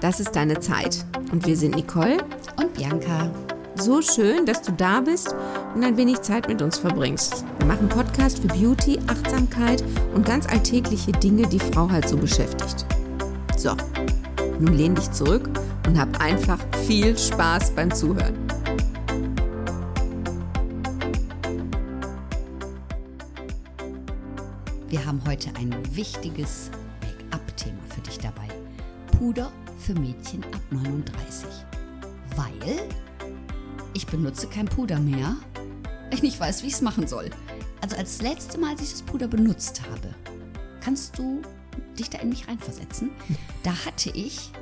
Das ist deine Zeit. Und wir sind Nicole und Bianca. So schön, dass du da bist und ein wenig Zeit mit uns verbringst. Wir machen Podcast für Beauty, Achtsamkeit und ganz alltägliche Dinge, die Frau halt so beschäftigt. So, nun lehn dich zurück und hab einfach viel Spaß beim Zuhören. Wir haben heute ein wichtiges Make-up-Thema für dich dabei. Puder für Mädchen ab 39. Weil ich benutze kein Puder mehr, weil ich nicht weiß, wie ich es machen soll. Also als letzte Mal, als ich das Puder benutzt habe, kannst du dich da in mich reinversetzen? Da hatte ich,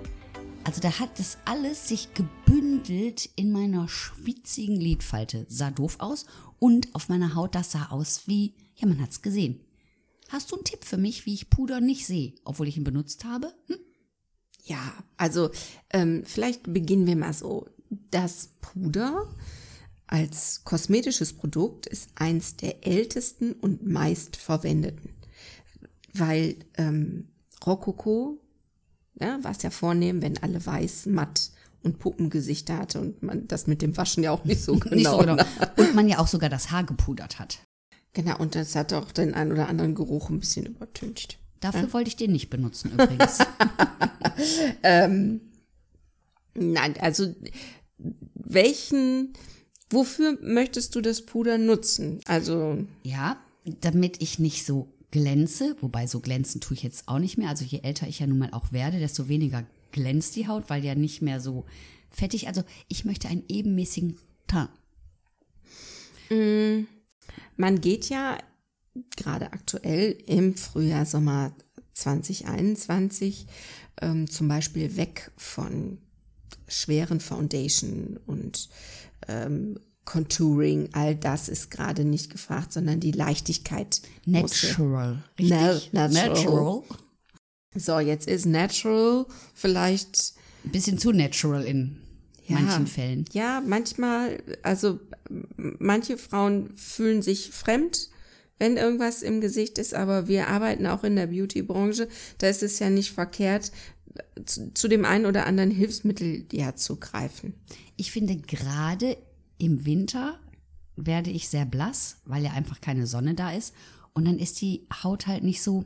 also da hat das alles sich gebündelt in meiner schwitzigen Lidfalte. Sah doof aus und auf meiner Haut, das sah aus wie, ja, man hat's gesehen. Hast du einen Tipp für mich, wie ich Puder nicht sehe, obwohl ich ihn benutzt habe? Hm? Ja, also ähm, vielleicht beginnen wir mal so. Das Puder als kosmetisches Produkt ist eins der ältesten und meist verwendeten, weil ähm, Rokoko ja, war es ja vornehm, wenn alle weiß, matt und Puppengesichter hatte und man das mit dem Waschen ja auch nicht so genau. nicht so genau. Und man ja auch sogar das Haar gepudert hat. Genau, und das hat auch den einen oder anderen Geruch ein bisschen übertüncht. Dafür ja? wollte ich den nicht benutzen übrigens. ähm, nein, also welchen, wofür möchtest du das Puder nutzen? Also. Ja, damit ich nicht so glänze, wobei so glänzen tue ich jetzt auch nicht mehr. Also je älter ich ja nun mal auch werde, desto weniger glänzt die Haut, weil ja nicht mehr so fettig. Also ich möchte einen ebenmäßigen Teint. Mm, man geht ja gerade aktuell im Frühjahr, Sommer 2021 ähm, zum Beispiel weg von schweren Foundation und ähm, Contouring, all das ist gerade nicht gefragt, sondern die Leichtigkeit. Natural. Richtig? Na, natural. natural. So, jetzt ist natural vielleicht. Ein bisschen zu natural in ja, manchen Fällen. Ja, manchmal, also manche Frauen fühlen sich fremd wenn irgendwas im Gesicht ist, aber wir arbeiten auch in der Beauty-Branche, da ist es ja nicht verkehrt, zu, zu dem einen oder anderen Hilfsmittel ja zu greifen. Ich finde gerade im Winter werde ich sehr blass, weil ja einfach keine Sonne da ist und dann ist die Haut halt nicht so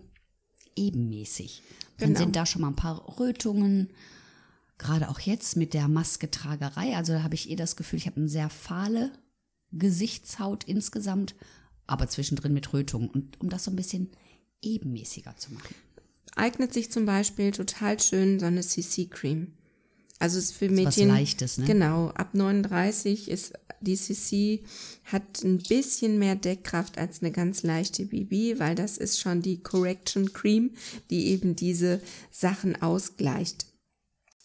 ebenmäßig. Dann genau. sind da schon mal ein paar Rötungen, gerade auch jetzt mit der Masketragerei. Also da habe ich eh das Gefühl, ich habe eine sehr fahle Gesichtshaut insgesamt aber zwischendrin mit Rötung. Und um das so ein bisschen ebenmäßiger zu machen. Eignet sich zum Beispiel total schön so eine CC-Cream. Also ist für Mädchen. Ist was Leichtes, ne? Genau. Ab 39 ist die CC hat ein bisschen mehr Deckkraft als eine ganz leichte BB, weil das ist schon die Correction Cream, die eben diese Sachen ausgleicht.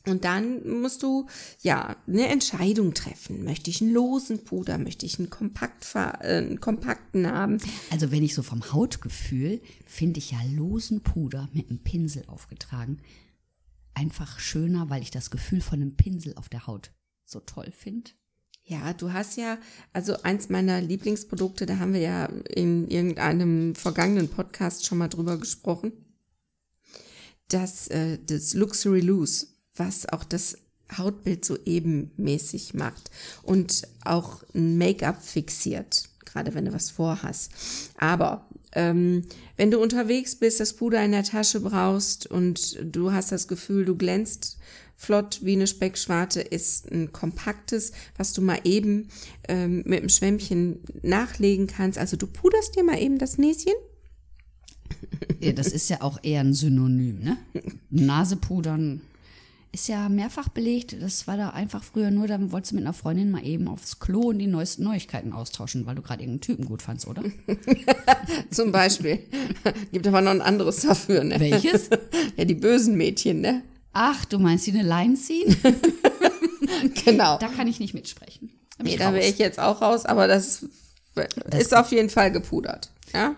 Und dann musst du ja eine Entscheidung treffen. Möchte ich einen losen Puder? Möchte ich einen, kompakt, äh, einen kompakten haben? Also wenn ich so vom Hautgefühl finde ich ja losen Puder mit einem Pinsel aufgetragen einfach schöner, weil ich das Gefühl von einem Pinsel auf der Haut so toll finde. Ja, du hast ja, also eins meiner Lieblingsprodukte, da haben wir ja in irgendeinem vergangenen Podcast schon mal drüber gesprochen. Das, äh, das Luxury Loose was auch das Hautbild so ebenmäßig macht und auch ein Make-up fixiert, gerade wenn du was vorhast. Aber ähm, wenn du unterwegs bist, das Puder in der Tasche brauchst und du hast das Gefühl, du glänzt flott wie eine Speckschwarte, ist ein kompaktes, was du mal eben ähm, mit einem Schwämmchen nachlegen kannst. Also du puderst dir mal eben das Näschen. Ja, das ist ja auch eher ein Synonym, ne? Nasepudern ist ja mehrfach belegt. Das war da einfach früher nur, dann wolltest du mit einer Freundin mal eben aufs Klo und die neuesten Neuigkeiten austauschen, weil du gerade irgendeinen Typen gut fandst, oder? Zum Beispiel. Gibt aber noch ein anderes dafür, ne? Welches? Ja, die bösen Mädchen, ne? Ach, du meinst die eine Line ziehen? genau. Da kann ich nicht mitsprechen. Da nee, da wäre ich jetzt auch raus, aber das, das ist auf jeden Fall gepudert. Ja?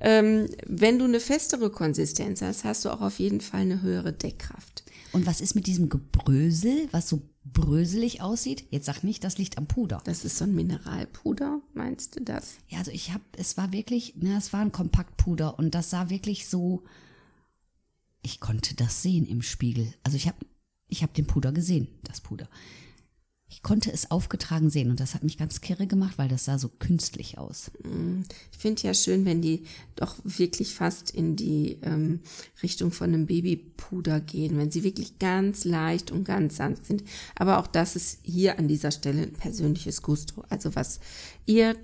Ähm, wenn du eine festere Konsistenz hast, hast du auch auf jeden Fall eine höhere Deckkraft. Und was ist mit diesem Gebrösel, was so bröselig aussieht? Jetzt sag nicht, das liegt am Puder. Das ist so ein Mineralpuder, meinst du das? Ja, also ich habe, es war wirklich, ne, es war ein Kompaktpuder und das sah wirklich so, ich konnte das sehen im Spiegel. Also ich habe ich habe den Puder gesehen, das Puder. Ich konnte es aufgetragen sehen und das hat mich ganz kirre gemacht, weil das sah so künstlich aus. Ich finde ja schön, wenn die doch wirklich fast in die ähm, Richtung von einem Babypuder gehen, wenn sie wirklich ganz leicht und ganz sanft sind. Aber auch das ist hier an dieser Stelle ein persönliches Gusto. Also was ihr,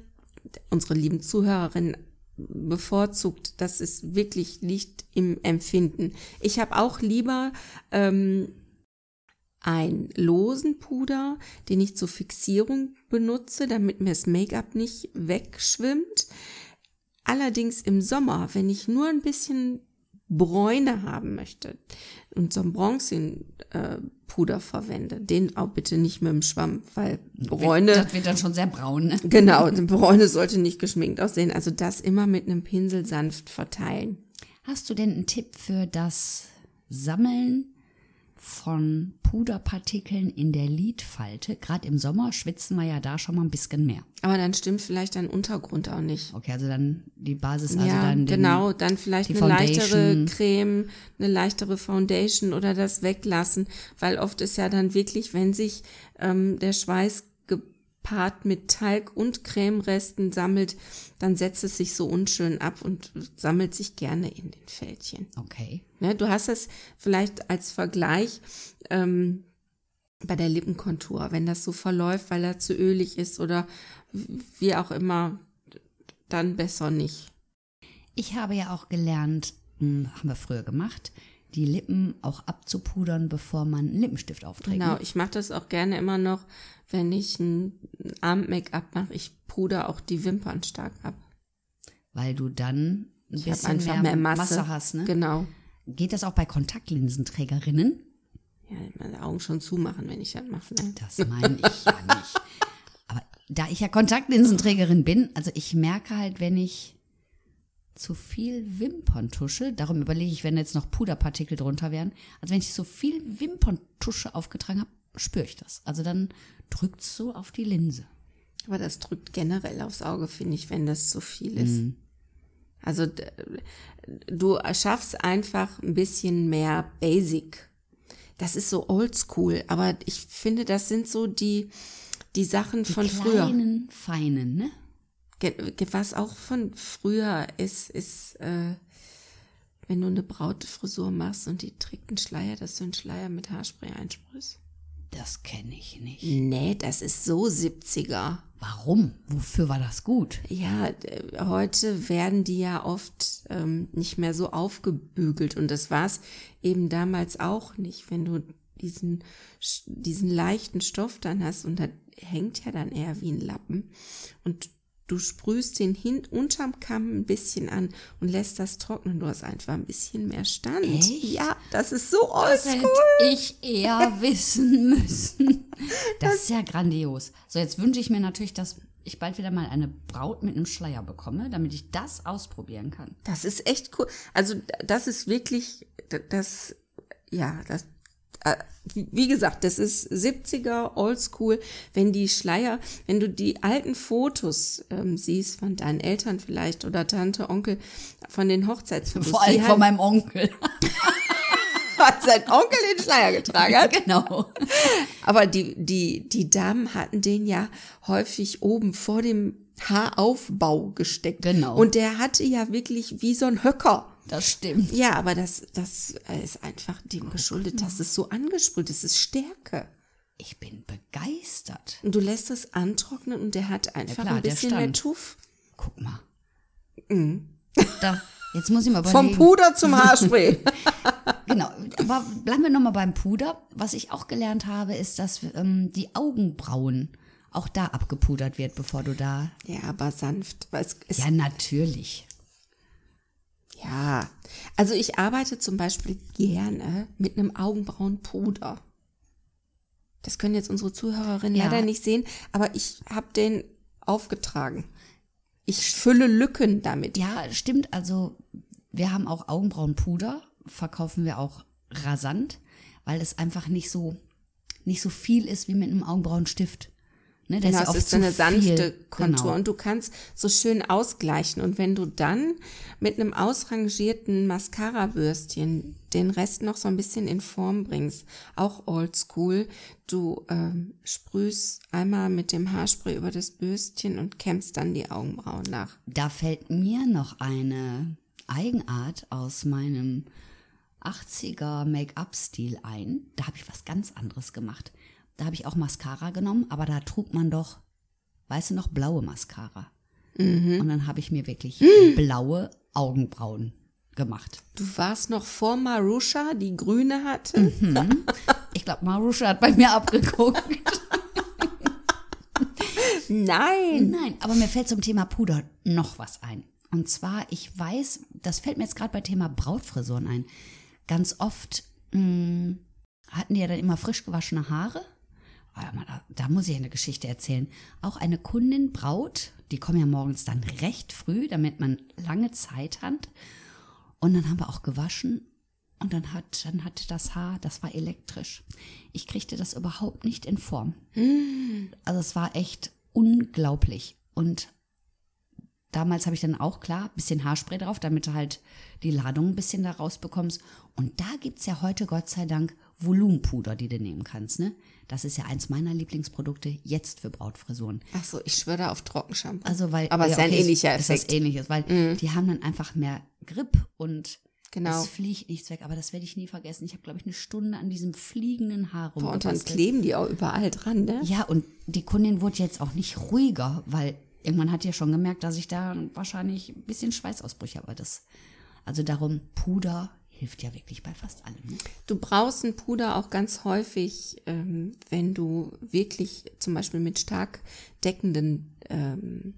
unsere lieben Zuhörerinnen, bevorzugt, das ist wirklich liegt im Empfinden. Ich habe auch lieber ähm, einen losen Puder, den ich zur Fixierung benutze, damit mir das Make-up nicht wegschwimmt. Allerdings im Sommer, wenn ich nur ein bisschen Bräune haben möchte und so ein Bronzenpuder verwende, den auch bitte nicht mit dem Schwamm, weil Bräune, Das wird dann schon sehr braun. Ne? genau, die Bräune sollte nicht geschminkt aussehen. Also das immer mit einem Pinsel sanft verteilen. Hast du denn einen Tipp für das Sammeln von Puderpartikeln in der Lidfalte? Gerade im Sommer schwitzen wir ja da schon mal ein bisschen mehr. Aber dann stimmt vielleicht dein Untergrund auch nicht. Okay, also dann die Basis, also ja, dann den, genau, dann vielleicht eine leichtere. Creme, eine leichtere Foundation oder das weglassen, weil oft ist ja dann wirklich, wenn sich ähm, der Schweiß gepaart mit Talg und Cremeresten sammelt, dann setzt es sich so unschön ab und sammelt sich gerne in den Fältchen. Okay. Ne, du hast es vielleicht als Vergleich ähm, bei der Lippenkontur, wenn das so verläuft, weil er zu ölig ist oder wie auch immer, dann besser nicht. Ich habe ja auch gelernt, hm, haben wir früher gemacht, die Lippen auch abzupudern, bevor man einen Lippenstift aufträgt. Genau, ne? ich mache das auch gerne immer noch, wenn ich ein Abend-Make-up mache. Ich puder auch die Wimpern stark ab. Weil du dann ein Ich bisschen mehr, mehr Masse. Masse hast. Ne? Genau. Geht das auch bei Kontaktlinsenträgerinnen? Ja, meine Augen schon zumachen, wenn ich das mache. Ne? Das meine ich ja nicht. Aber da ich ja Kontaktlinsenträgerin bin, also ich merke halt, wenn ich zu viel Wimperntusche, darum überlege ich, wenn jetzt noch Puderpartikel drunter wären, also wenn ich so viel Wimperntusche aufgetragen habe, spüre ich das. Also dann drückt es so auf die Linse. Aber das drückt generell aufs Auge, finde ich, wenn das zu viel ist. Also d- du schaffst einfach ein bisschen mehr Basic. Das ist so oldschool, aber ich finde, das sind so die, die Sachen von früher. Kleinen, feinen, ne? Was auch von früher ist, ist, äh, wenn du eine Brautfrisur machst und die trägt einen Schleier, dass du einen Schleier mit Haarspray einsprühst. Das kenne ich nicht. Nee, das ist so 70er. Warum? Wofür war das gut? Ja, heute werden die ja oft ähm, nicht mehr so aufgebügelt und das war's eben damals auch nicht, wenn du diesen diesen leichten Stoff dann hast und da hängt ja dann eher wie ein Lappen und du sprühst den hin unterm Kamm ein bisschen an und lässt das trocknen. Du hast einfach ein bisschen mehr Stand. Echt? Ja, das ist so Das oldschool. hätte ich eher wissen müssen. Das ist ja grandios. So, jetzt wünsche ich mir natürlich, dass ich bald wieder mal eine Braut mit einem Schleier bekomme, damit ich das ausprobieren kann. Das ist echt cool. Also das ist wirklich, das, ja, das, wie wie gesagt, das ist 70er Oldschool. Wenn die Schleier, wenn du die alten Fotos ähm, siehst von deinen Eltern vielleicht oder Tante, Onkel, von den Hochzeitsfotos, Vor allem von halt, meinem Onkel. hat sein Onkel den Schleier getragen hat. genau. Aber die, die, die Damen hatten den ja häufig oben vor dem Haaraufbau gesteckt. Genau. Und der hatte ja wirklich wie so ein Höcker. Das stimmt. Ja, aber das, das ist einfach dem geschuldet, dass es so angesprüht ist. Es ist Stärke. Ich bin begeistert. Und du lässt es antrocknen und der hat einfach klar, ein der bisschen mehr stand. Tuff. Guck mal. Da, jetzt muss ich mal Mhm. Vom überlegen. Puder zum Haarspray. Genau, aber bleiben wir nochmal beim Puder. Was ich auch gelernt habe, ist, dass ähm, die Augenbrauen auch da abgepudert wird, bevor du da. ja, aber sanft. Es, es, Ja, natürlich. Ja, also ich arbeite zum Beispiel gerne mit einem Augenbrauenpuder. Das können jetzt unsere Zuhörerinnen Ja. leider nicht sehen, aber ich habe den aufgetragen. Ich fülle Lücken damit. Ja, stimmt. Also wir haben auch Augenbrauenpuder, verkaufen wir auch rasant, weil es einfach nicht so nicht so viel ist wie mit einem Augenbrauenstift. Ne, Genau, ja es oft ist zu eine sanfte viel. Kontur Genau. und du kannst so schön ausgleichen. Und wenn du dann mit einem ausrangierten Mascara-Bürstchen den Rest noch so ein bisschen in Form bringst, auch oldschool, du ähm, sprühst einmal mit dem Haarspray über das Bürstchen und kämmst dann die Augenbrauen nach. Da fällt mir noch eine Eigenart aus meinem 80er Make-up-Stil ein. Da habe ich was ganz anderes gemacht. Da habe ich auch Mascara genommen, aber da trug man doch, weißt du noch, blaue Mascara. Und dann habe ich mir wirklich blaue Augenbrauen gemacht. Du warst noch vor Marusha, die grüne hatte. Ich glaube, Marusha hat bei mir abgeguckt. Nein. Nein, aber mir fällt zum Thema Puder noch was ein. Und zwar, ich weiß, das fällt mir jetzt gerade bei Thema Brautfrisuren ein. Ganz oft mh, hatten die ja dann immer frisch gewaschene Haare. Ah, Da, muss ich eine Geschichte erzählen. Auch eine Kundin, Braut, die kommen ja morgens dann recht früh, damit man lange Zeit hat. Und dann haben wir auch gewaschen und dann hat, dann hatte das Haar, das war elektrisch. Ich kriegte das überhaupt nicht in Form. Also es war echt unglaublich. Und damals habe ich dann auch klar ein bisschen Haarspray drauf, damit du halt die Ladung ein bisschen da rausbekommst. Und da gibt's ja heute Gott sei Dank Volumenpuder, die du nehmen kannst. Ne? Das ist ja eins meiner Lieblingsprodukte jetzt für Brautfrisuren. Ach so, ich schwöre da auf Trockenshampoo. Also weil Aber es ist ein okay, ähnlicher ist Effekt. Mhm. das ähnliches, weil die haben dann einfach mehr Grip und Genau. es fliegt nichts weg. Aber das werde ich nie vergessen. Ich habe glaube ich eine Stunde an diesem fliegenden Haar Boah, und dann rumgebastelt. kleben die auch überall dran, ne? Ja, und die Kundin wurde jetzt auch nicht ruhiger, weil irgendwann hat ja schon gemerkt, dass ich da wahrscheinlich ein bisschen Schweißausbrüche habe. Das, also darum, Puder hilft ja wirklich bei fast allem. Ne? Du brauchst ein Puder auch ganz häufig, ähm, wenn du wirklich zum Beispiel mit stark deckenden ähm,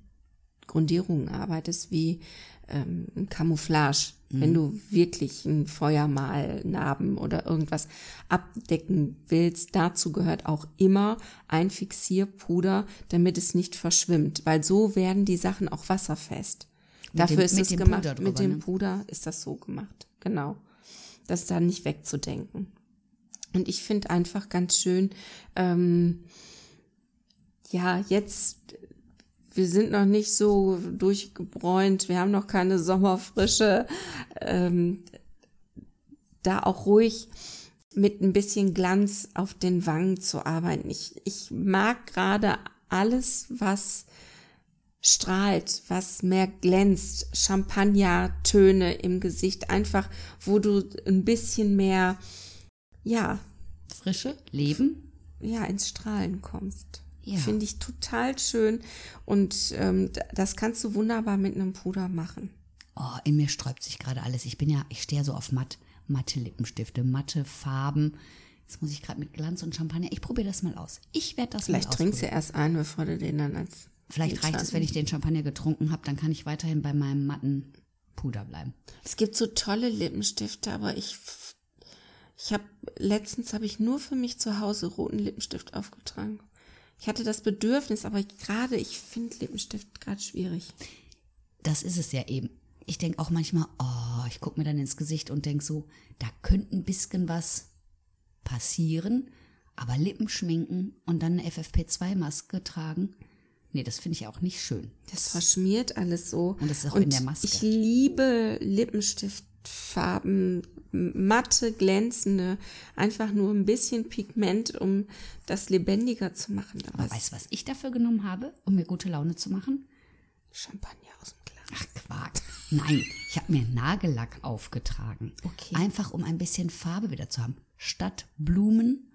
Grundierungen arbeitest, wie ähm, ein Camouflage. Wenn du wirklich ein Feuermal, Narben oder irgendwas abdecken willst, dazu gehört auch immer ein Fixierpuder, damit es nicht verschwimmt, weil so werden die Sachen auch wasserfest. Mit Dafür dem- ist es gemacht. Puder mit drüber, dem ne? Puder ist das so gemacht. Genau. Das ist da nicht wegzudenken. Und ich finde einfach ganz schön, ähm, ja, jetzt, wir sind noch nicht so durchgebräunt, wir haben noch keine Sommerfrische, ähm, da auch ruhig mit ein bisschen Glanz auf den Wangen zu arbeiten. Ich, ich mag gerade alles, was strahlt, was mehr glänzt, Champagnertöne im Gesicht, einfach, wo du ein bisschen mehr, ja, Frische, Leben. ja, ins Strahlen kommst. Ja. Finde ich total schön und ähm, das kannst du wunderbar mit einem Puder machen. Oh, in mir sträubt sich gerade alles. Ich bin ja, ich stehe ja so auf matt, matte Lippenstifte, matte Farben. Jetzt muss ich gerade mit Glanz und Champagner. Ich probiere das mal aus. Ich werde das Vielleicht mal trinkst du erst einen, bevor du den dann als Vielleicht reicht es, wenn ich den Champagner getrunken habe, dann kann ich weiterhin bei meinem matten Puder bleiben. Es gibt so tolle Lippenstifte, aber ich ich habe letztens habe ich nur für mich zu Hause roten Lippenstift aufgetragen. Ich hatte das Bedürfnis, aber gerade ich finde Lippenstift gerade schwierig. Das ist es ja eben. Ich denke auch manchmal, oh, ich gucke mir dann ins Gesicht und denke so, da könnte ein bisschen was passieren, aber Lippen schminken und dann eine FFP2-Maske tragen, nee, das finde ich auch nicht schön. Das verschmiert alles so. Und das ist auch in der Maske. Ich liebe Lippenstiftfarben, matte, glänzende, einfach nur ein bisschen Pigment, um das lebendiger zu machen. Aber Aber weißt du, was ich dafür genommen habe, um mir gute Laune zu machen? Champagner aus dem Glas. Ach, Quark. Nein, ich habe mir Nagellack aufgetragen. Okay. Einfach, um ein bisschen Farbe wieder zu haben. Statt Blumen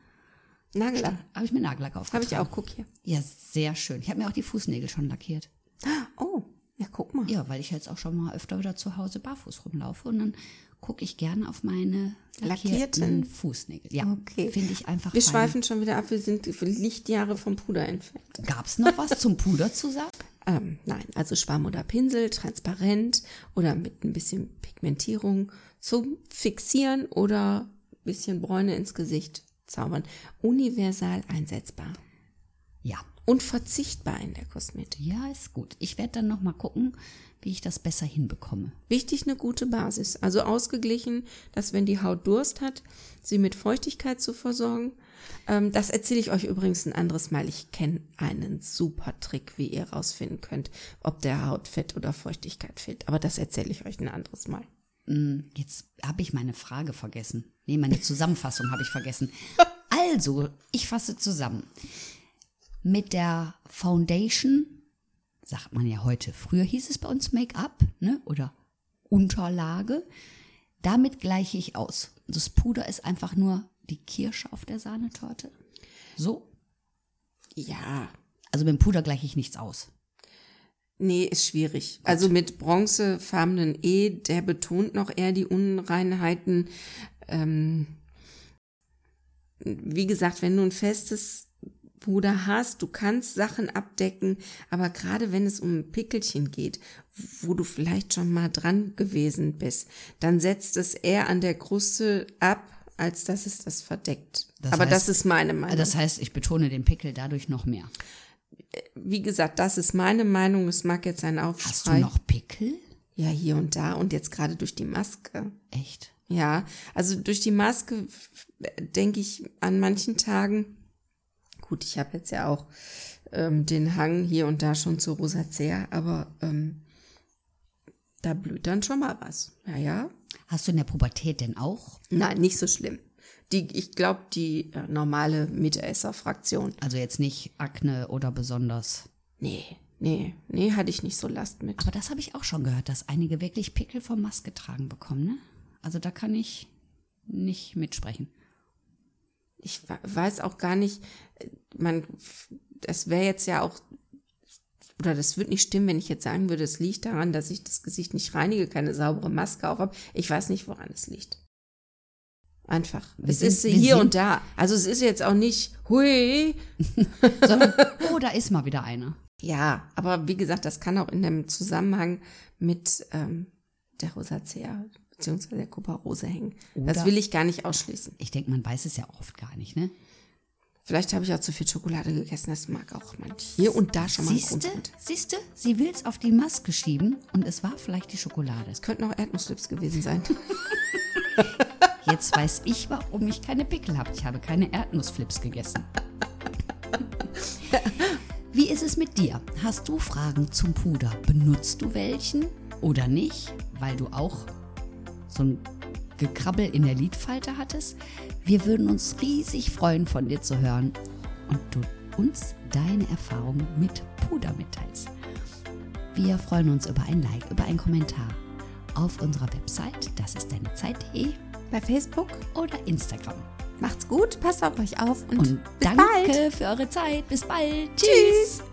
Nagellack. habe ich mir Nagellack Habe aufgetragen. ich auch, guck hier. Ja, sehr schön. Ich habe mir auch die Fußnägel schon lackiert. Oh, ja, guck mal. Ja, weil ich jetzt auch schon mal öfter wieder zu Hause barfuß rumlaufe und dann gucke ich gerne auf meine lackierten? Fußnägel. Ja, Okay. finde ich einfach Wir fein. schweifen schon wieder ab, wir sind Lichtjahre vom Puder entfernt. Gab's noch was zum Puder zu sagen? Ähm, nein, also Schwamm oder Pinsel, transparent oder mit ein bisschen Pigmentierung zum Fixieren oder ein bisschen Bräune ins Gesicht zaubern. Universal einsetzbar. Ja, unverzichtbar in der Kosmetik. Ja, ist gut. Ich werde dann noch mal gucken, wie ich das besser hinbekomme. Wichtig eine gute Basis. Also ausgeglichen, dass wenn die Haut Durst hat, sie mit Feuchtigkeit zu versorgen. Ähm, das erzähle ich euch übrigens ein anderes Mal. Ich kenne einen super Trick, wie ihr rausfinden könnt, ob der Haut Fett oder Feuchtigkeit fehlt. Aber das erzähle ich euch ein anderes Mal. Hm, Jetzt habe ich meine Frage vergessen. Nee, meine Zusammenfassung habe ich vergessen. Also, ich fasse zusammen. Mit der Foundation, sagt man ja heute, früher hieß es bei uns Make-up, ne? Oder Unterlage. Damit gleiche ich aus. Das Puder ist einfach nur die Kirsche auf der Sahnetorte. So. Ja, Also mit dem Puder gleiche ich nichts aus. Nee, ist schwierig. Also mit bronzefarbenen E, der betont noch eher die Unreinheiten. Ähm, wie gesagt, wenn du ein festes Puder hast, du kannst Sachen abdecken, aber gerade wenn es um Pickelchen geht, wo du vielleicht schon mal dran gewesen bist, dann setzt es eher an der Kruste ab, als dass es das verdeckt. Das aber heißt- das ist meine Meinung. Das heißt, ich betone den Pickel dadurch noch mehr. Wie gesagt, das ist meine Meinung. Es mag jetzt ein Aufschrei. Hast du noch Pickel? Ja, hier und da und jetzt gerade durch die Maske. Echt? Ja, also durch die Maske denke ich an manchen Tagen. Gut, ich habe jetzt ja auch ähm, den Hang hier und da schon zu Rosacea, aber ähm, da blüht dann schon mal was. Ja, ja. Hast du in der Pubertät denn auch? Nein, nicht so schlimm. Die, ich glaube, die äh, normale Mitesser-Fraktion. Also jetzt nicht Akne oder besonders. Nee, nee, nee, hatte ich nicht so Last mit. Aber das habe ich auch schon gehört, dass einige wirklich Pickel vom Maske tragen bekommen, ne? Also da kann ich nicht mitsprechen. ich weiß auch gar nicht, äh, man, das wäre jetzt ja auch, oder das würde nicht stimmen, wenn ich jetzt sagen würde, es liegt daran, dass ich das Gesicht nicht reinige, keine saubere Maske auf habe. Ich weiß nicht, woran es liegt. Einfach. Wir es sind- ist hier und da. Also es ist jetzt auch nicht, hui. Sondern, oh, da ist mal wieder eine. Ja, aber wie gesagt, das kann auch in dem Zusammenhang mit ähm, der Rosacea beziehungsweise der Kuparose hängen. das Oder- will ich gar nicht ausschließen. Ich denke, man weiß es ja oft gar nicht, ne? Vielleicht habe ich auch zu viel Schokolade gegessen. Das mag auch man hier und da schon mal Siehste, siehste, sie will's auf die Maske schieben und es war vielleicht die Schokolade. Es könnten auch Erdnussflips gewesen sein. Jetzt weiß ich, warum ich keine Pickel habe. Ich habe keine Erdnussflips gegessen. Wie ist es mit dir? Hast du Fragen zum Puder? Benutzt du welchen oder nicht? Weil du auch so ein Gekrabbel in der Lidfalte hattest? Wir würden uns riesig freuen, von dir zu hören und du uns deine Erfahrungen mit Puder mitteilst. Wir freuen uns über ein Like, über einen Kommentar auf unserer Website, das ist deine Zeit.de Bei Facebook. oder Instagram. Macht's gut, passt auf euch auf und, Und danke bald. für eure Zeit. Bis bald. Tschüss. Tschüss.